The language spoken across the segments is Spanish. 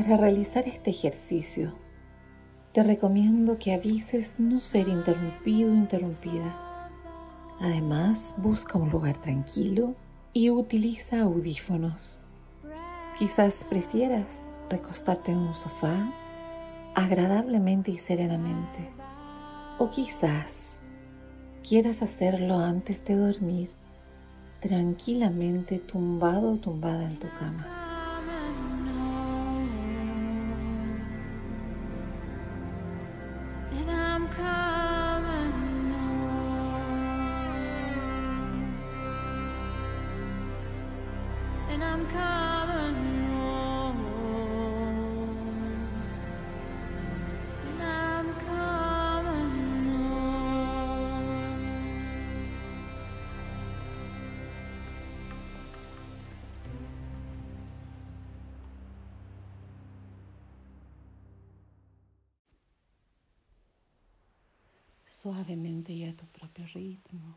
Para realizar este ejercicio, te recomiendo que avises no ser interrumpido o interrumpida. Además, busca un lugar tranquilo y utiliza audífonos. Quizás prefieras recostarte en un sofá agradablemente y serenamente. O quizás quieras hacerlo antes de dormir, tranquilamente tumbado o tumbada en tu cama. Suavemente y a tu propio ritmo,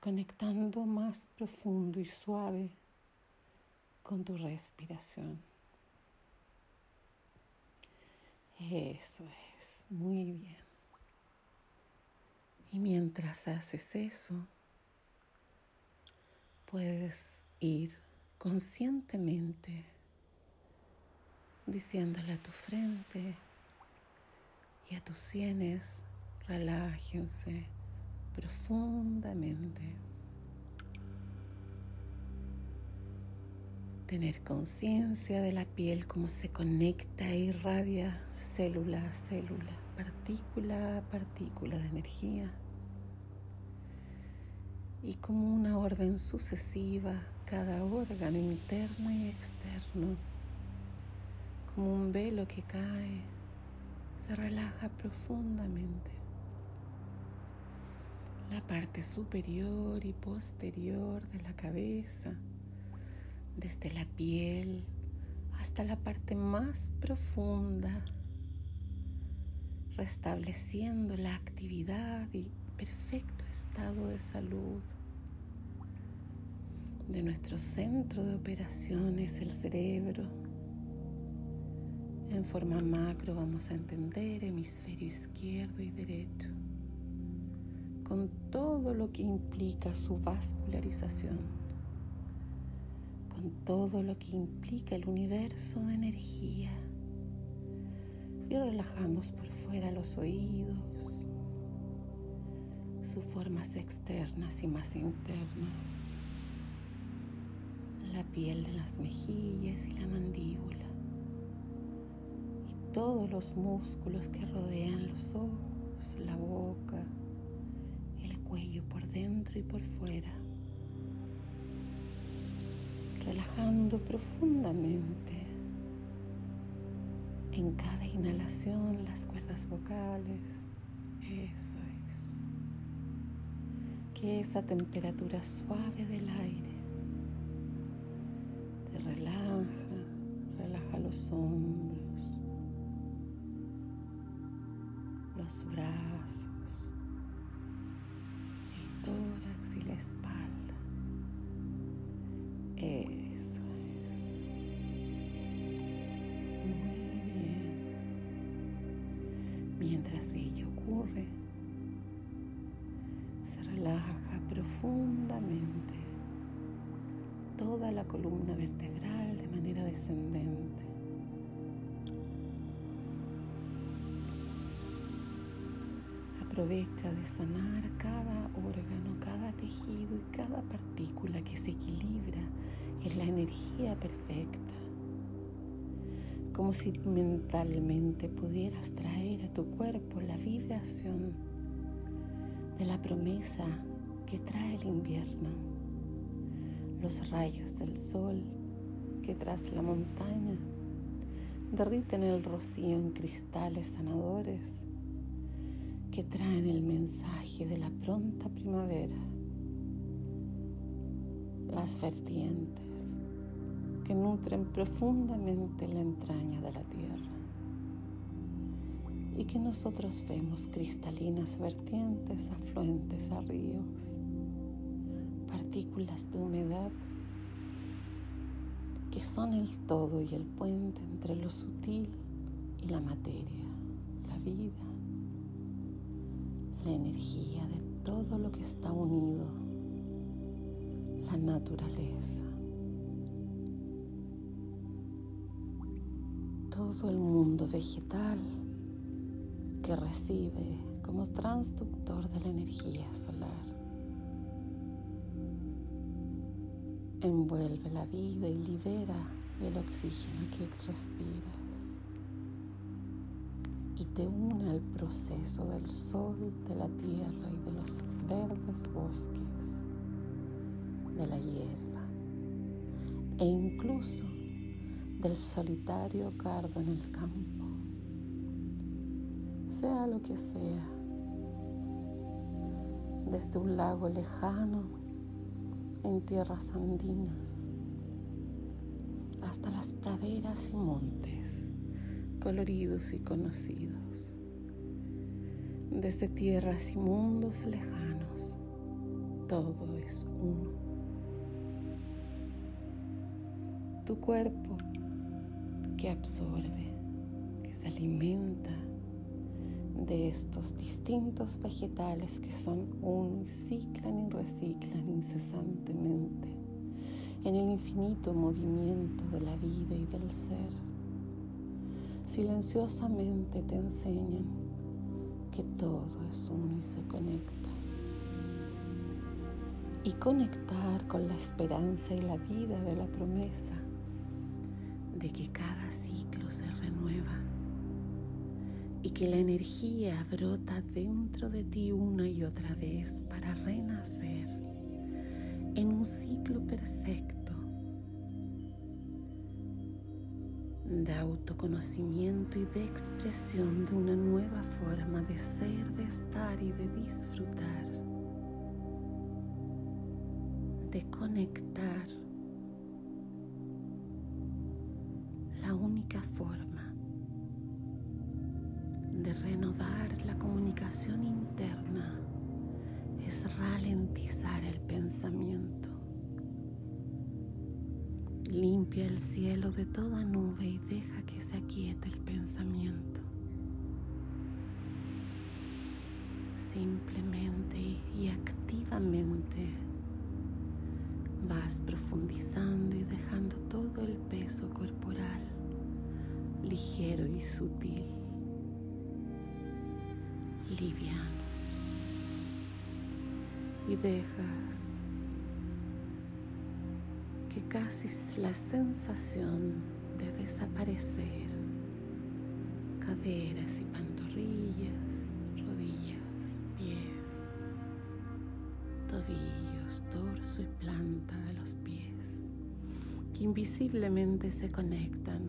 conectando más profundo y suave con tu respiración. Eso es, muy bien. Y mientras haces eso, puedes ir conscientemente diciéndole a tu frente, y a tus sienes relájense profundamente. Tener conciencia de la piel, cómo se conecta e irradia célula a célula, partícula a partícula de energía. Y como una orden sucesiva, cada órgano interno y externo, como un velo que cae se relaja profundamente. La parte superior y posterior de la cabeza, desde la piel hasta la parte más profunda, restableciendo la actividad y perfecto estado de salud de nuestro centro de operaciones, el cerebro en forma macro vamos a entender hemisferio izquierdo y derecho, con todo lo que implica su vascularización, con todo lo que implica el universo de energía. Y relajamos por fuera los oídos, sus formas externas y más internas, la piel de las mejillas y la mandíbula todos los músculos que rodean los ojos, la boca, el cuello por dentro y por fuera. Relajando profundamente en cada inhalación las cuerdas vocales. Eso es. Que esa temperatura suave del aire te relaja, relaja los hombros los brazos, el tórax y la espalda. Eso es. Muy bien. Mientras ello ocurre, se relaja profundamente toda la columna vertebral de manera descendente. Aprovecha de sanar cada órgano, cada tejido y cada partícula que se equilibra en la energía perfecta. Como si mentalmente pudieras traer a tu cuerpo la vibración de la promesa que trae el invierno, los rayos del sol que tras la montaña derriten el rocío en cristales sanadores que traen el mensaje de la pronta primavera, las vertientes que nutren profundamente la entraña de la tierra. Y que nosotros vemos cristalinas vertientes afluentes a ríos, partículas de humedad que son el todo y el puente entre lo sutil y la materia, la vida, la energía de todo lo que está unido, la naturaleza. Todo el mundo vegetal que recibe como transductor de la energía solar. Envuelve la vida y libera el oxígeno que respiras. Te une al proceso del sol, de la tierra y de los verdes bosques, de la hierba e incluso del solitario cardo en el campo. Sea lo que sea, desde un lago lejano en tierras andinas, hasta las praderas y montes coloridos y conocidos, desde tierras y mundos lejanos, todo es uno. Tu cuerpo que absorbe, que se alimenta de estos distintos vegetales que son uno y ciclan y reciclan incesantemente en el infinito movimiento de la vida y del ser. Silenciosamente te enseñan que todo es uno y se conecta. Y conectar con la esperanza y la vida de la promesa de que cada ciclo se renueva y que la energía brota dentro de ti una y otra vez para renacer en un ciclo perfecto de autoconocimiento y de expresión de una nueva forma de ser, de estar y de disfrutar, de conectar la única forma de renovar la comunicación interna es ralentizar el pensamiento. Limpia el cielo de toda nube y deja que se aquiete el pensamiento. Simplemente y activamente vas profundizando y dejando todo el peso corporal ligero y sutil liviano y dejas que casi la sensación de desaparecer. Caderas y pantorrillas, rodillas, pies, tobillos, torso y planta de los pies, que invisiblemente se conectan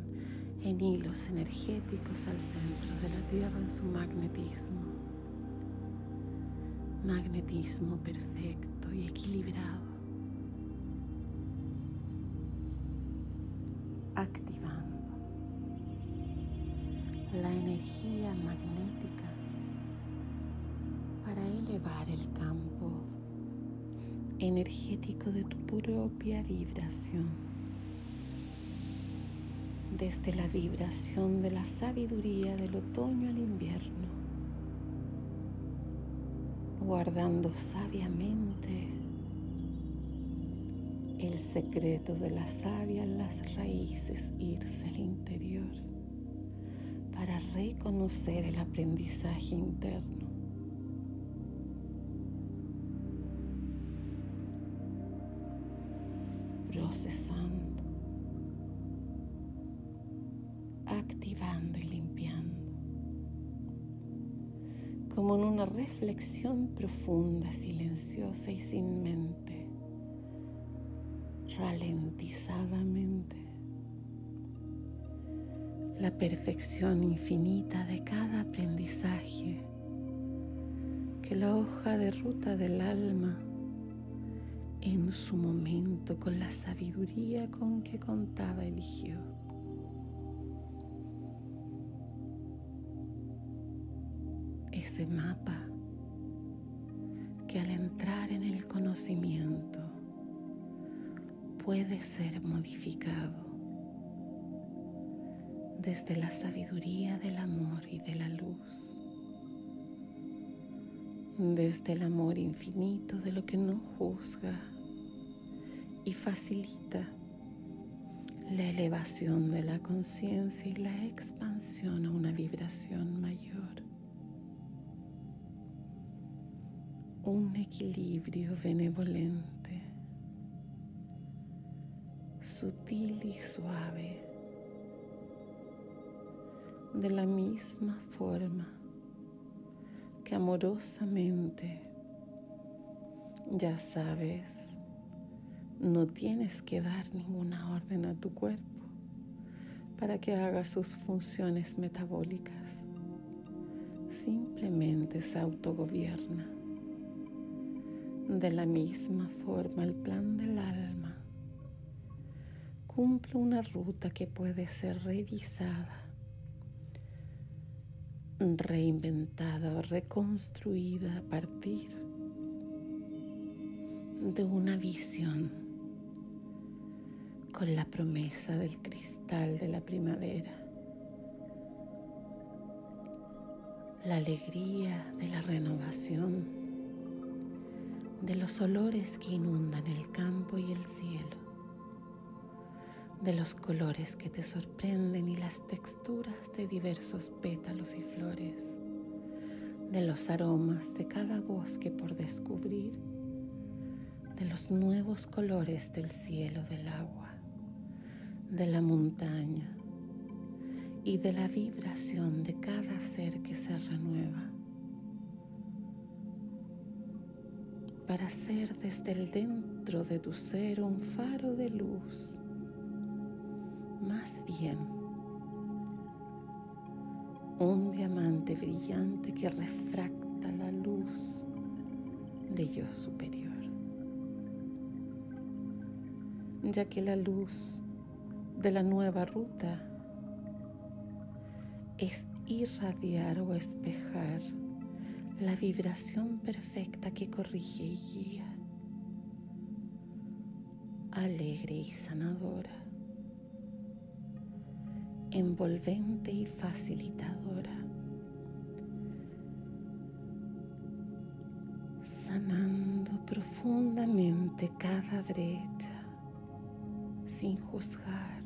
en hilos energéticos al centro de la Tierra en su magnetismo. Magnetismo perfecto y equilibrado, activando la energía magnética para elevar el campo energético de tu propia vibración, desde la vibración de la sabiduría del otoño al invierno guardando sabiamente el secreto de la savia en las raíces, irse al interior para reconocer el aprendizaje interno. Procesando, activando y limpiando como en una reflexión profunda, silenciosa y sin mente, ralentizadamente. La perfección infinita de cada aprendizaje que la hoja de ruta del alma en su momento con la sabiduría con que contaba eligió. ese mapa que al entrar en el conocimiento puede ser modificado desde la sabiduría del amor y de la luz, desde el amor infinito de lo que no juzga y facilita la elevación de la conciencia y la expansión a una vibración mayor. Un equilibrio benevolente, sutil y suave, de la misma forma que amorosamente, ya sabes, no tienes que dar ninguna orden a tu cuerpo para que haga sus funciones metabólicas. Simplemente se autogobierna. De la misma forma, el plan del alma cumple una ruta que puede ser revisada, reinventada o reconstruida a partir de una visión con la promesa del cristal de la primavera, la alegría de la renovación, de los olores que inundan el campo y el cielo, de los colores que te sorprenden y las texturas de diversos pétalos y flores, de los aromas de cada bosque por descubrir, de los nuevos colores del cielo del agua de la montaña y de la vibración de cada ser que se renueva. Para ser desde el dentro de tu ser un faro de luz, más bien un diamante brillante que refracta la luz de yo superior. Ya que la luz de la nueva ruta es irradiar o espejar la vibración perfecta que corrige y guía, alegre y sanadora, envolvente y facilitadora, sanando profundamente cada brecha sin juzgar.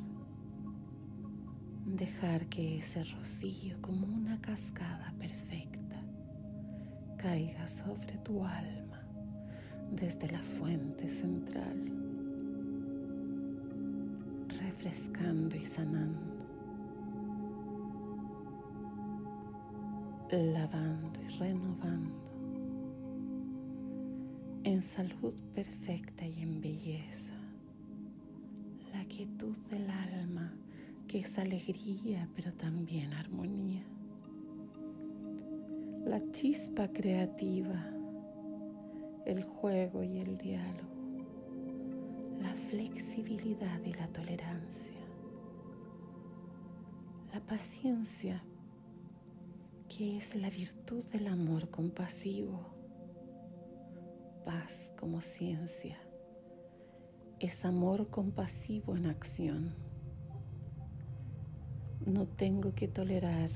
Dejar que ese rocío como una cascada perfecta caiga sobre tu alma desde la fuente central, refrescando y sanando, lavando y renovando en salud perfecta y en belleza, la quietud del alma que es alegría, pero también armonía. La chispa creativa, el juego y el diálogo, la flexibilidad y la tolerancia, la paciencia, que es la virtud del amor compasivo, paz como ciencia, es amor compasivo en acción. No tengo que tolerar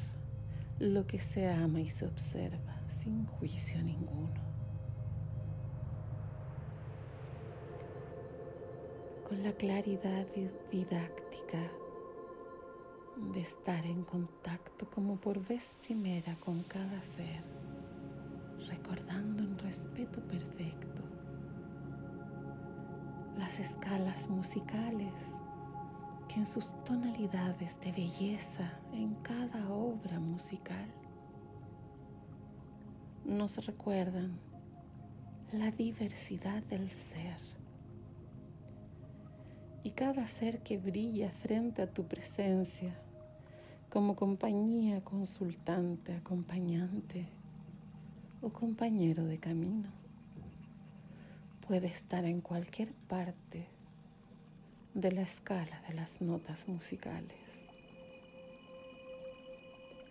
lo que se ama y se observa sin juicio ninguno. Con la claridad didáctica de estar en contacto como por vez primera con cada ser, recordando en respeto perfecto. Las escalas musicales que en sus tonalidades de belleza en cada obra musical nos recuerdan la diversidad del ser y cada ser que brilla frente a tu presencia como compañía consultante, acompañante o compañero de camino puede estar en cualquier parte de la escala de las notas musicales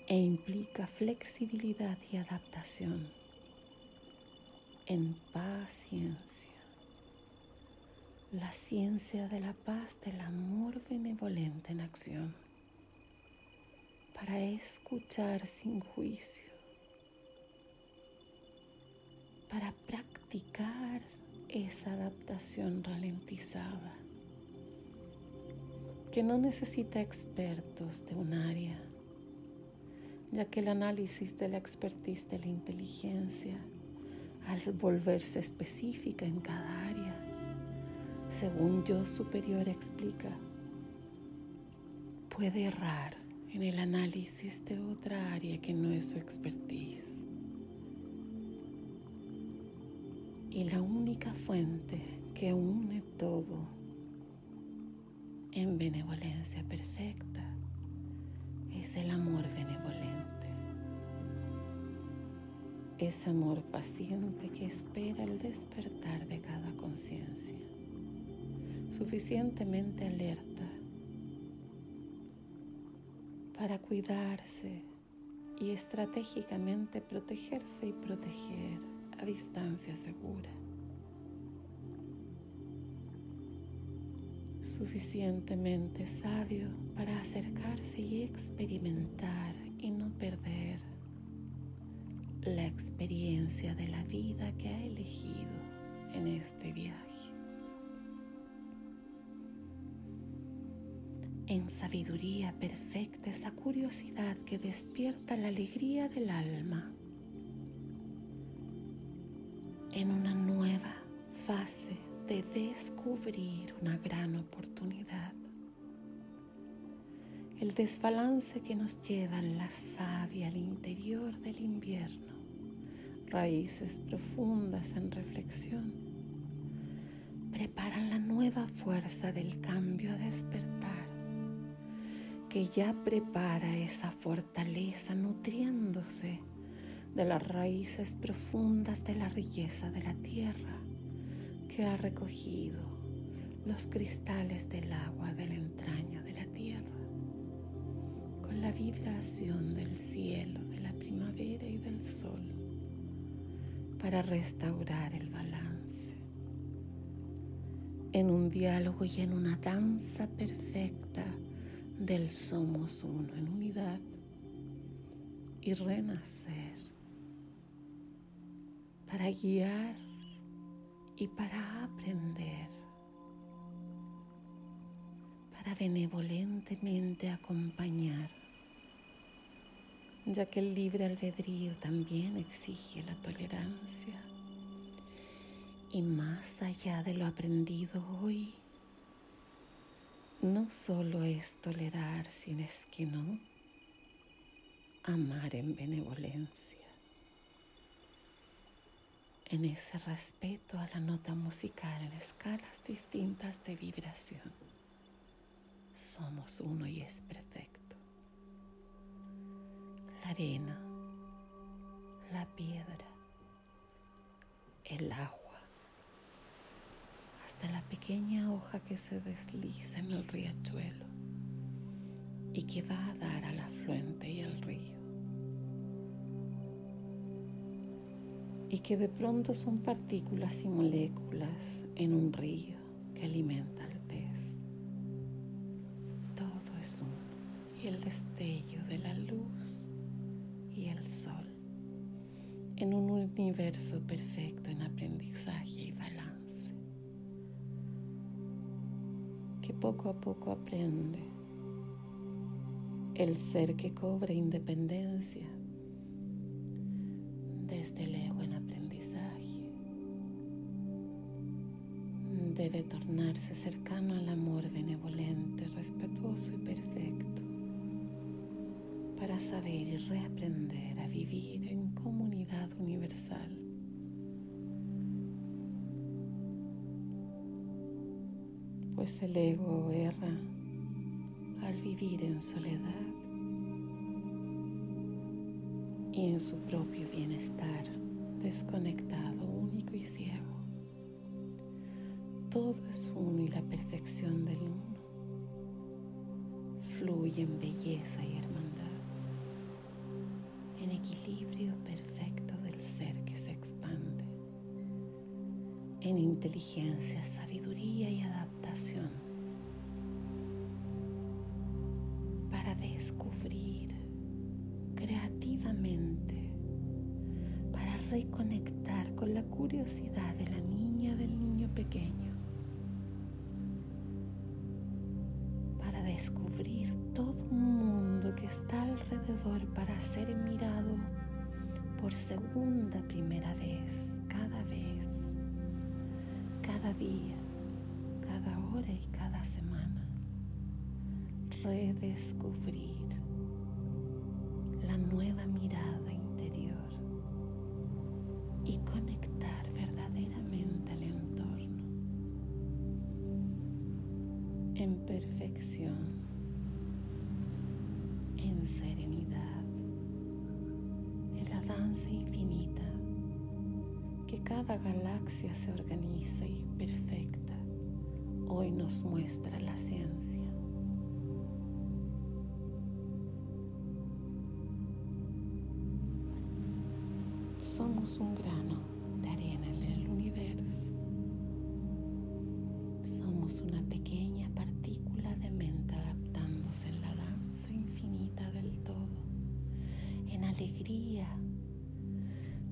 e implica flexibilidad y adaptación en paciencia. La ciencia de la paz del amor benevolente en acción. para escuchar sin juicio, para practicar esa adaptación ralentizada. Que no necesita expertos de un área, ya que el análisis de la expertise de la inteligencia, al volverse específica en cada área, según yo superior explica, puede errar en el análisis de otra área que no es su expertise. Y la única fuente que une todo en benevolencia perfecta es el amor benevolente. Es amor paciente que espera el despertar de cada conciencia, suficientemente alerta para cuidarse y estratégicamente protegerse y proteger a distancia segura. Suficientemente sabio para acercarse y experimentar y no perder la experiencia de la vida que ha elegido en este viaje. En sabiduría perfecta esa curiosidad que despierta la alegría del alma. En una nueva fase de descubrir una gran oportunidad. El desbalance que nos lleva la savia al interior del invierno, raíces profundas en reflexión, preparan la nueva fuerza del cambio a despertar que ya prepara esa fortaleza nutriéndose de las raíces profundas de la riqueza de la tierra que ha recogido los cristales del agua de la entraña de la tierra. Con la vibración del cielo, de la primavera y del sol para restaurar el balance. En un diálogo y en una danza perfecta del somos uno en unidad y renacer para guiar y para aprender, para benevolentemente acompañar, ya que el libre albedrío también exige la tolerancia. Y más allá de lo aprendido hoy, no solo es tolerar, sino es que no, amar en benevolencia, en ese respeto a la nota musical en escalas distintas de vibración. Somos uno y es perfecto. La arena, la piedra, el agua hasta la pequeña hoja que se desliza en el riachuelo y que va a dar al afluente y al río. Y que de pronto son partículas y moléculas en un río que alimenta al pez. Todo es uno y el destello de la luz y el sol en un universo perfecto en aprendizaje y balance. Poco a poco aprende el ser que cobra independencia desde el ego en aprendizaje. Debe tornarse cercano al amor benevolente, respetuoso y perfecto para saber y reaprender a vivir en comunidad universal pues el ego erra al vivir en soledad y en su propio bienestar, desconectado, único y ciego. Todo es uno y la perfección del uno fluye en belleza y hermandad, en equilibrio perfecto del ser que se expande, en inteligencia, sabiduría y adaptación para descubrir activamente para reconectar con la curiosidad de la niña del niño pequeño, para descubrir todo un mundo que está alrededor para ser mirado por segunda primera vez, cada vez, cada día, cada hora y cada semana. Redescubrir la nueva mirada interior y conectar verdaderamente al entorno en perfección, en serenidad, en la danza infinita que cada galaxia se organiza y perfecta hoy nos muestra la ciencia. somos un grano de arena en el universo. Somos una pequeña partícula de mente adaptándose en la danza infinita del todo, en alegría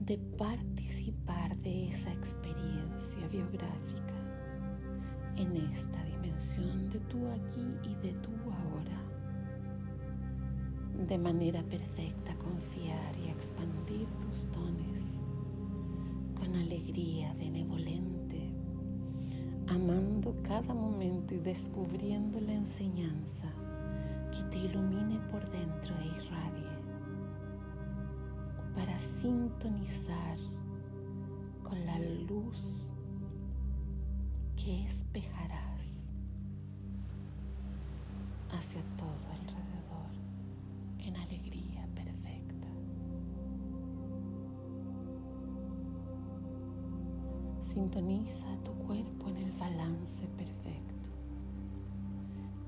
de participar de esa experiencia biográfica en esta dimensión de tú aquí y de tú ahora. De manera perfecta confiar y expandir tus dones con alegría benevolente, amando cada momento y descubriendo la enseñanza que te ilumine por dentro e irradie para sintonizar con la luz que espejarás hacia todo alrededor en alegría perfecta. Sintoniza tu cuerpo en el balance perfecto,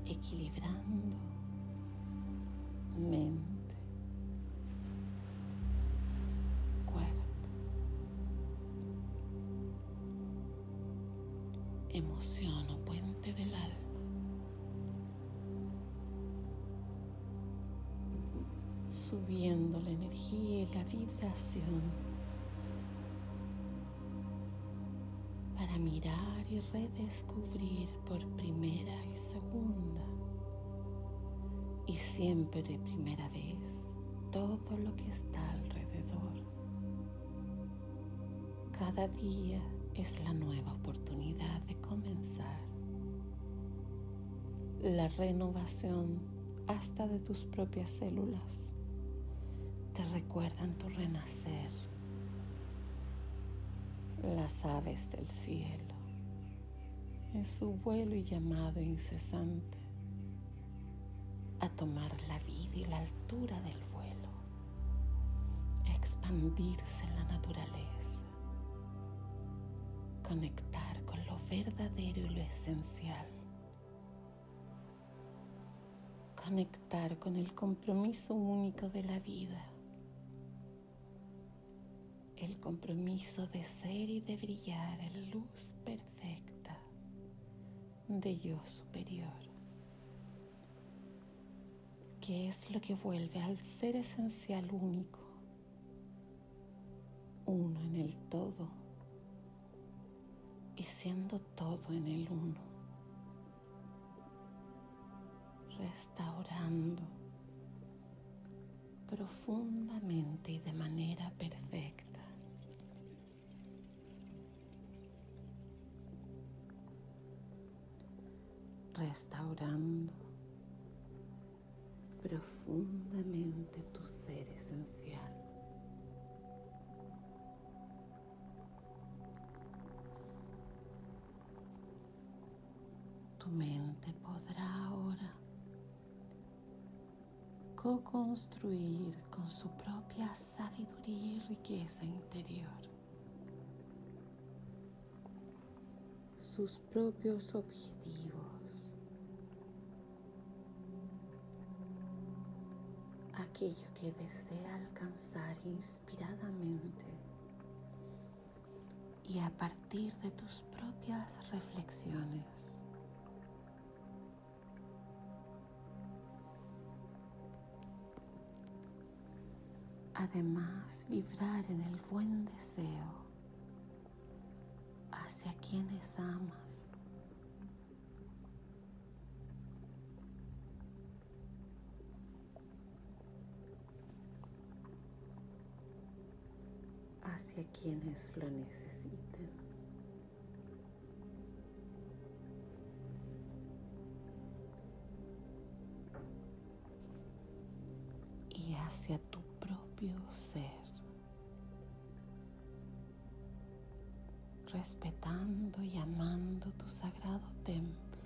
equilibrando emoción o puente del alma. subiendo la energía y la vibración para mirar y redescubrir por primera y segunda y siempre primera vez todo lo que está alrededor. Cada día es la nueva oportunidad de comenzar la renovación hasta de tus propias células te recuerdan tu renacer. Las aves del cielo, en su vuelo y llamado incesante a tomar la vida y la altura del vuelo, a expandirse en la naturaleza, conectar con lo verdadero y lo esencial. Conectar con el compromiso único de la vida. El compromiso de ser y de brillar en luz perfecta de yo superior, que es lo que vuelve al ser esencial único, uno en el todo y siendo todo en el uno, restaurando profundamente y de manera perfecta restaurando profundamente tu ser esencial. Podrá ahora co-construir con su propia sabiduría y riqueza interior sus propios objetivos aquello que desea alcanzar inspiradamente y a partir de tus propias reflexiones. Además vibrar en el buen deseo hacia quienes amas. hacia quienes lo necesiten. Y hacia tu ser. respetando y amando tu sagrado templo,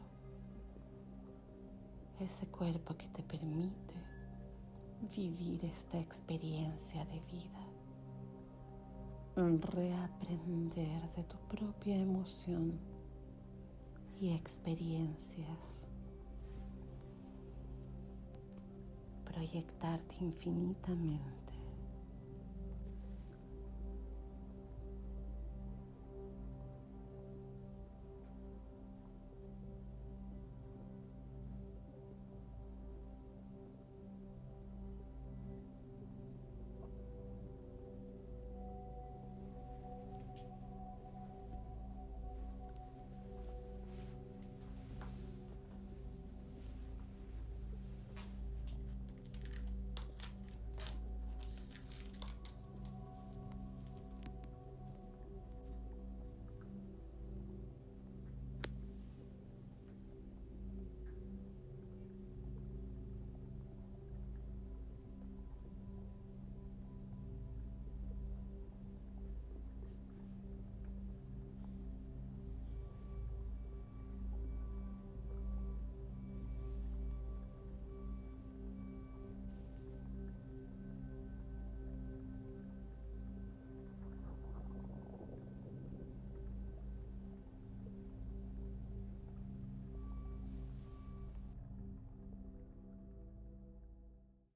ese cuerpo que te permite vivir esta experiencia de vida, reaprender de tu propia emoción y experiencias, proyectarte infinitamente